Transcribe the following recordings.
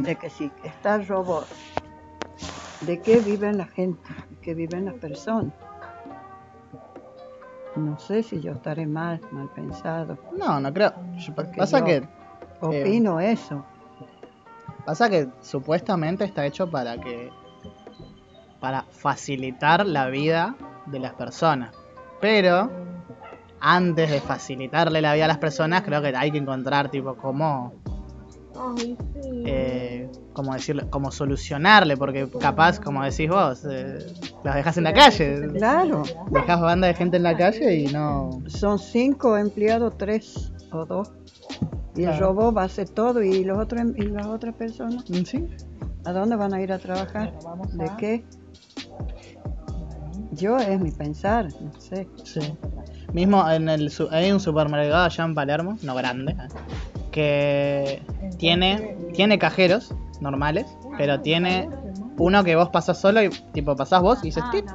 de que si está el robot, ¿de qué vive la gente? ¿De qué viven las personas? No sé si yo estaré mal, mal pensado. No, no creo. Porque Pasa que Opino eso. Pasa que supuestamente está hecho para que. para facilitar la vida de las personas. Pero antes de facilitarle la vida a las personas, creo que hay que encontrar tipo cómo. Eh, como decirlo, como solucionarle, porque capaz, como decís vos, eh, los dejas en la calle. Claro, Dejas banda de gente en la calle y no. son cinco empleados, tres o dos. Y el Claro. robot va a hacer todo y los otros y las otras personas, ¿Sí? ¿a dónde van a ir a trabajar? ¿De qué? Yo es mi pensar, no sé. Sí. Mismo en el su- hay un supermercado allá en Palermo, no grande, ¿eh? Que tiene tiene cajeros normales, pero tiene uno que vos pasás solo y tipo pasás vos y dices tip,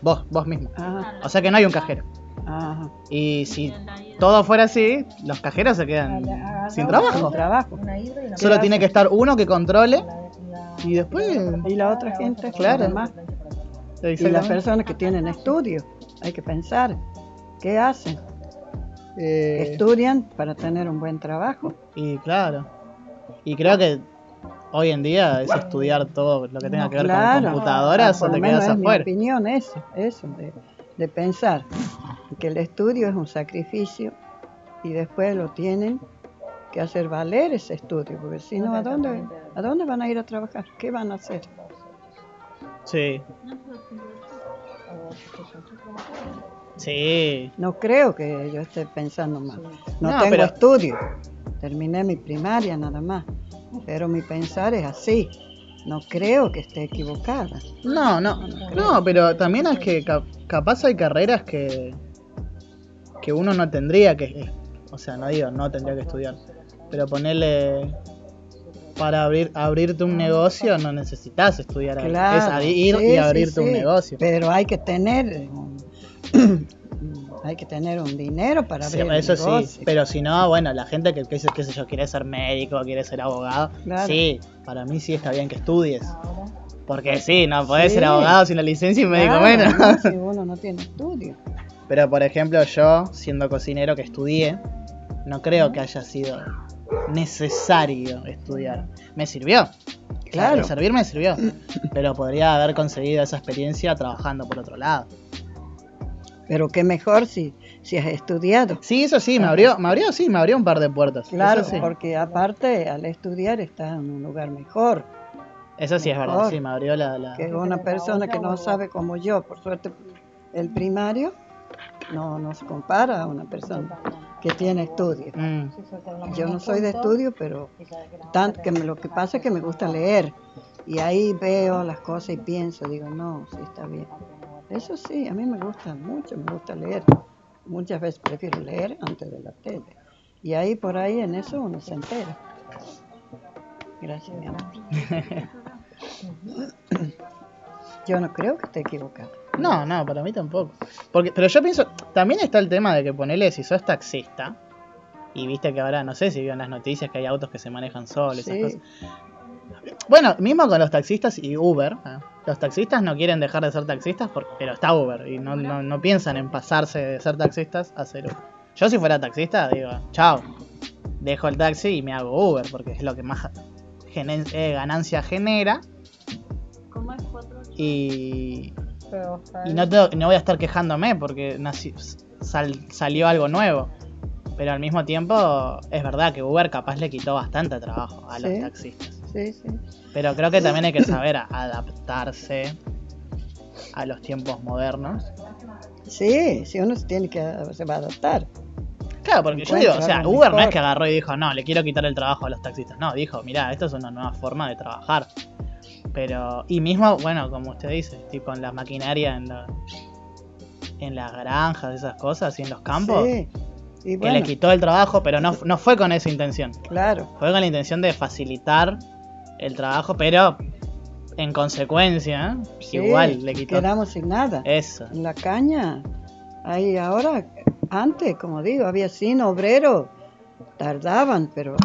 vos, vos mismo. Ajá, O sea que no hay un cajero. ajá. Y si todo fuera así, los cajeros se quedan sin trabajo. Trabajo. Solo tiene que estar uno que controle y después Y la otra gente, Claro. además. Y las personas que tienen estudio, hay que pensar, ¿qué hacen? Eh, Estudian para tener un buen trabajo. Y claro. Y creo que hoy en día es estudiar todo lo que tenga que ver Claro. con computadoras Por o lo te menos quedas es mi afuera. opinión eso, eso, de, de pensar que el estudio es un sacrificio y después lo tienen que hacer valer ese estudio, porque si no, ¿a dónde, ¿a dónde van a ir a trabajar? ¿Qué van a hacer? Sí. Sí. No creo que yo esté pensando mal. No, No, tengo pero- estudio. Terminé mi primaria nada más. Pero mi pensar es así. No creo que esté equivocada. No, no. No, pero también es que ca- capaz hay carreras que que uno no tendría que o sea, no digo, no tendría que estudiar, pero ponerle para abrir abrirte un negocio no necesitas estudiar. Claro, es ir sí, y sí, abrirte un negocio. Pero hay que tener hay que tener un dinero para Sí, abrir el eso sí, pero si no, bueno, la gente que, que dice, qué sé yo, quiere ser médico, quiere ser abogado, Claro. sí, para mí sí está bien que estudies. Porque sí, no podés Sí. ser abogado sin la licencia y médico Claro, menos. ¿no? Si uno no tiene estudio. Pero por ejemplo, yo, siendo cocinero que estudié, no creo que haya sido necesario estudiar. Me sirvió. Claro. De servir me sirvió. Pero podría haber conseguido esa experiencia trabajando por otro lado. Pero qué mejor si, si has estudiado. Sí, eso sí, me abrió, me abrió, sí, me abrió un par de puertas. Claro, sí. porque aparte al estudiar estás en un lugar mejor Eso sí es verdad, sí, me abrió la... la- que una persona que no sabe como yo. Por suerte, el primario no, no se compara a una persona que tiene estudio. Mm, Yo no soy de estudio, pero tanto que me- lo que pasa es que me gusta leer. Y ahí veo las cosas y pienso, digo, no, sí está bien. Eso sí, a mí me gusta mucho, me gusta leer. Muchas veces prefiero leer antes de la tele. Y ahí por ahí en eso uno se entera. Gracias, mi amor. Yo no creo que esté equivocado. No, no, para mí tampoco. Porque, pero yo pienso, también está el tema de que ponele si sos taxista, y viste que ahora, no sé si vio en las noticias que hay autos que se manejan solos, esas cosas. Bueno, mismo con los taxistas y Uber, ¿eh? Los taxistas no quieren dejar de ser taxistas, por- pero está Uber, y no, no, no piensan en pasarse de ser taxistas a ser Uber. Yo si fuera taxista, digo, chao, dejo el taxi y me hago Uber, porque es lo que más eh, ganancia genera. Y, y no, tengo- no voy a estar quejándome porque nací- sal- salió algo nuevo. Pero al mismo tiempo es verdad que Uber capaz le quitó bastante trabajo a los Sí. taxistas. Sí, sí. Pero creo que también hay que saber adaptarse a los tiempos modernos. Sí, si uno se tiene que se va a adaptar. Claro, porque yo digo, o sea, Uber no es que agarró y dijo, no, le quiero quitar el trabajo a los taxistas. No, dijo, mira, esto es una nueva forma de trabajar. Pero, y mismo, bueno, como usted dice, tipo en la maquinaria, en, la- en las granjas, esas cosas, y en los campos, Sí. Y que le quitó el trabajo, pero no, no fue con esa intención. claro. Fue con la intención de facilitar el trabajo, pero en consecuencia, Sí, igual le quitó. Quedamos sin nada. Eso. En la caña, ahí ahora, antes, como digo, había sin obrero, tardaban, pero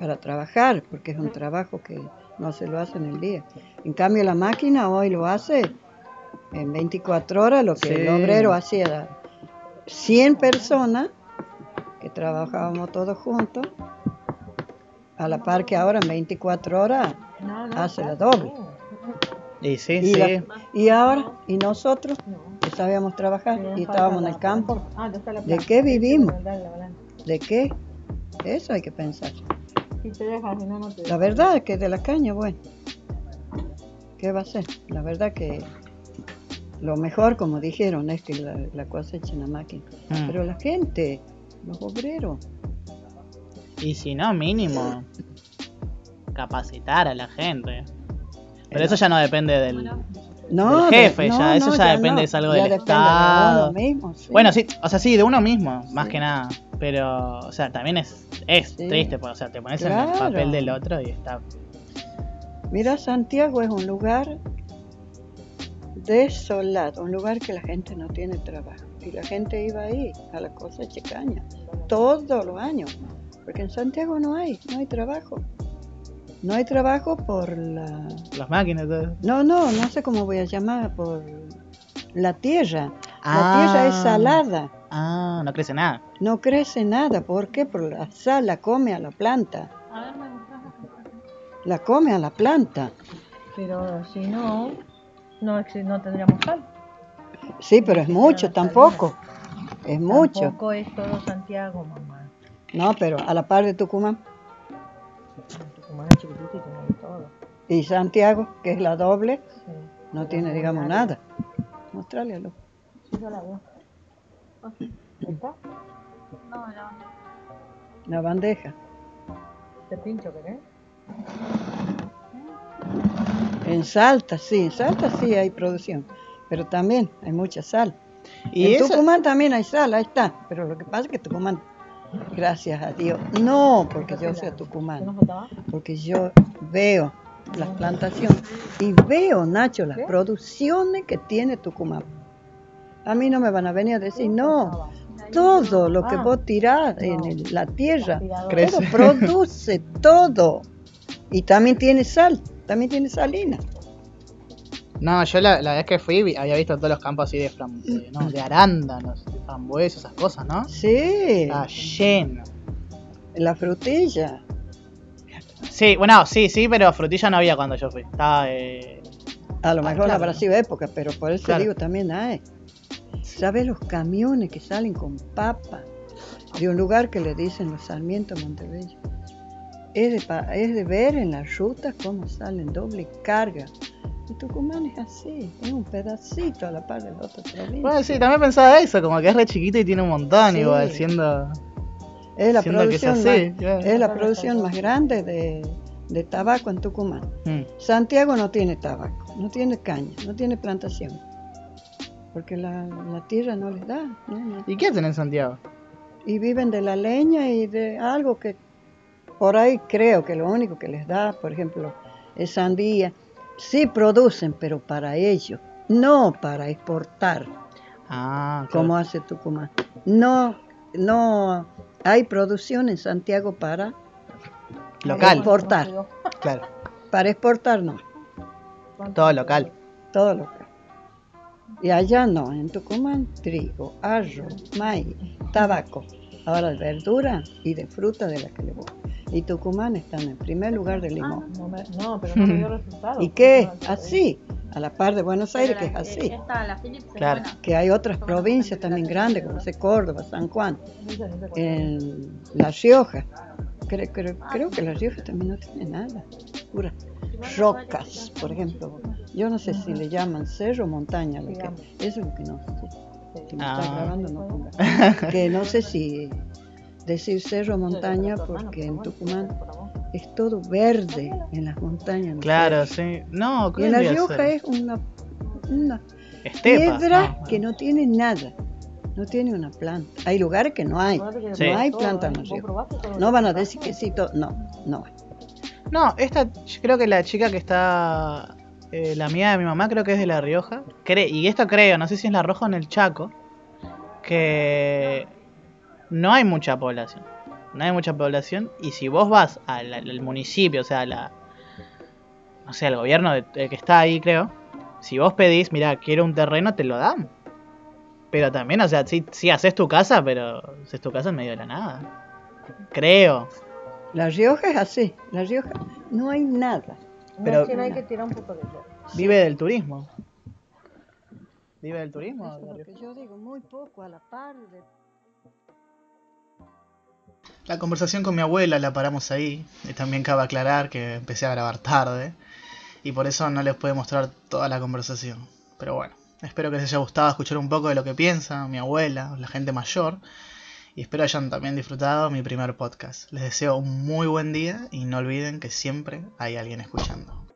para trabajar, porque es un trabajo que no se lo hace en el día. En cambio, la máquina hoy lo hace en 24 horas, lo que Sí. el obrero hacía 100 personas, que trabajábamos todos juntos, a la par que ahora en 24 horas hace la doble. Y sí, Y, sí. la- y ahora, y nosotros, no. que sabíamos trabajar y estábamos en el campo. Ah, ¿dónde está la ¿de qué vivimos? ¿de qué? Eso hay que pensar. La verdad es que de la caña, bueno, ¿qué va a ser? La verdad que lo mejor, como dijeron, es que la, la cosecha en la máquina. Mm. Pero la gente, los obreros, Y si no, mínimo capacitar a la gente. Pero eso ya no depende del... no, Del jefe, de- ya, eso ya depende, no, es algo ya del Estado. De uno mismo, sí. Bueno, sí, o sea, sí, de uno mismo, más Sí. que nada. Pero, o sea, también es, es Sí. triste, porque, o sea, te pones en el papel del otro y está... Mira, Santiago es un lugar desolado, un lugar que la gente no tiene trabajo. Y la gente iba ahí a la cosecha de caña todos los años, porque en Santiago no hay, no hay trabajo. No hay trabajo por la... Las máquinas. No, no, no sé cómo voy a llamar, por la tierra. La Ah. tierra es salada, Ah, no crece nada. no crece nada. ¿Por qué? Por la sal la come a la planta. A ver, me gusta. La come a la planta. Pero si no, no, no tendríamos sal. Sí, pero es mucho, tampoco. Es mucho. Tampoco es todo Santiago, mamá. No, pero a la par de Tucumán. Tucumán es chiquitito y todo. Y Santiago, que es la doble, Sí. no tiene, digamos, nada. Mostrale a Lu. Sí, yo la veo. ¿Está? La bandeja. ¿Te pincho, querés? En Salta, sí, en Salta sí hay producción. Pero también hay mucha sal. Y en Tucumán también hay sal, ahí está. Pero lo que pasa es que Tucumán, gracias a Dios, no porque yo sea ¿Qué nos tucumano, faltaba? porque yo veo las plantaciones y veo, Nacho, las producciones que tiene Tucumán. A mí no me van a venir a decir, no, todo lo que Ah. vos tirás en el- la tierra. Crece. produce todo. Y también tiene sal, también tiene salina. No, yo la, la vez que fui había visto todos los campos así de, fram- de, no, de arándanos, de frambuesas, esas cosas, ¿no? Sí, Está lleno. la frutilla. Sí, bueno, sí, sí, pero frutilla no había cuando yo fui. Estaba, eh, A lo Ah, mejor claro. habrá sido época, pero por eso Claro. digo también hay. ¿Sabes los camiones que salen con papa de un lugar que le dicen los Sarmientos Montebello? Es de, es de ver en las rutas cómo salen doble carga. Y Tucumán es así, es un pedacito a la par de la otra provincia. Bueno, sí, también pensaba eso, como que es re chiquito y tiene un montón Sí. igual, siendo... es la siendo que es producción, así, más, claro. es la producción más grande de, de tabaco en Tucumán. Mm. Santiago no tiene tabaco, no tiene caña, no tiene plantación. Porque la, la tierra no les da. ¿no? No. ¿Y qué hacen en Santiago? Y viven de la leña y de algo que por ahí creo que lo único que les da, por ejemplo, es sandía. Sí producen, pero para ellos, no para exportar, Ah, claro. como hace Tucumán. No, no hay producción en Santiago para Local, exportar. claro. Para exportar no. Todo local. todo local. Y allá no, en Tucumán, trigo, arroz, maíz, tabaco, ahora de verdura y de fruta de la que le gusta. Y Tucumán están en primer lugar de limón. No, me- no, pero no me dio resultado. ¿Y qué? Así, a la par de Buenos Aires, que es así. Esta, la Philips, es Claro. buena. Que hay otras provincias también grandes, como sé Córdoba, San Juan, en La Rioja. Creo, creo, creo que La Rioja también no tiene nada, puras rocas, por ejemplo. Yo no sé si le llaman cerro o montaña, lo que, eso es lo que no sé. Si me está Ah. grabando, no ponga. Que no sé si decir cerro o montaña, porque en Tucumán es todo verde en las montañas. ¿no? Claro, sí. No, Y en La ¿qué vendría a Rioja ser? es una, una Estepa. piedra no, que no tiene nada, no tiene una planta. Hay lugares que no hay, Sí. no hay planta en La Rioja. No van a decir que sí, to- no, no hay. No, esta, creo que la chica que está, eh, la amiga de mi mamá, creo que es de La Rioja. Cre- y esto creo, no sé si es La Rioja o en el Chaco, que no hay mucha población. no hay mucha población. Y si vos vas al, municipio, o sea, a la, no sé, al gobierno de- eh, que está ahí, creo. Si vos pedís, mira, quiero un terreno, te lo dan. Pero también, o sea, sí, sí haces tu casa, pero haces tu casa en medio de la nada. Creo. La Rioja es así. La Rioja no hay nada. Pero- No, hay que tirar un poco de. Vive del turismo. Vive del turismo. Eso es lo que yo digo, muy poco a la par de La conversación con mi abuela la paramos ahí. Y también cabe aclarar que empecé a grabar tarde. Y por eso no les pude mostrar toda la conversación. Pero bueno, espero que les haya gustado escuchar un poco de lo que piensa mi abuela, la gente mayor. Y espero hayan también disfrutado mi primer podcast. Les deseo un muy buen día y no olviden que siempre hay alguien escuchando.